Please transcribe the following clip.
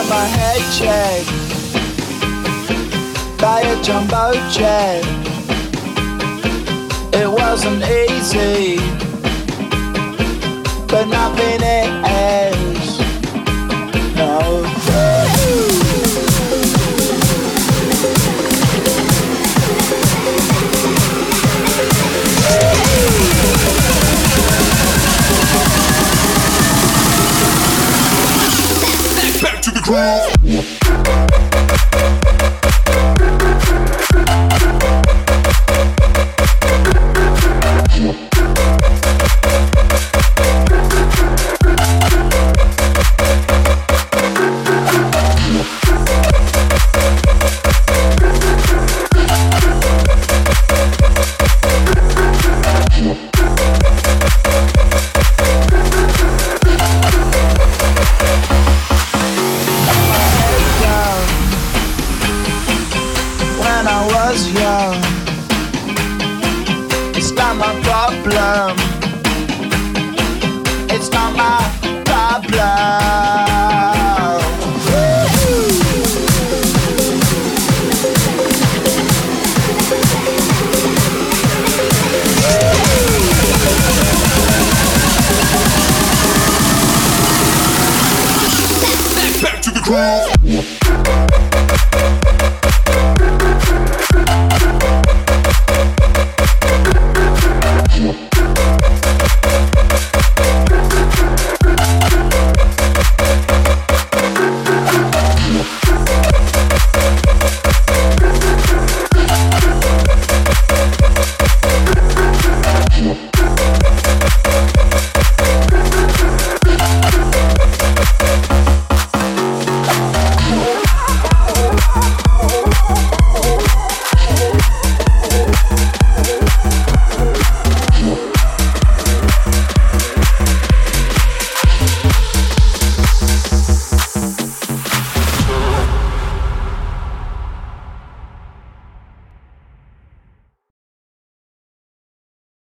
Got my head checked by a jumbo jet. It wasn't easy, but nothing is. Back problem. It's not my problem. Back to the groove.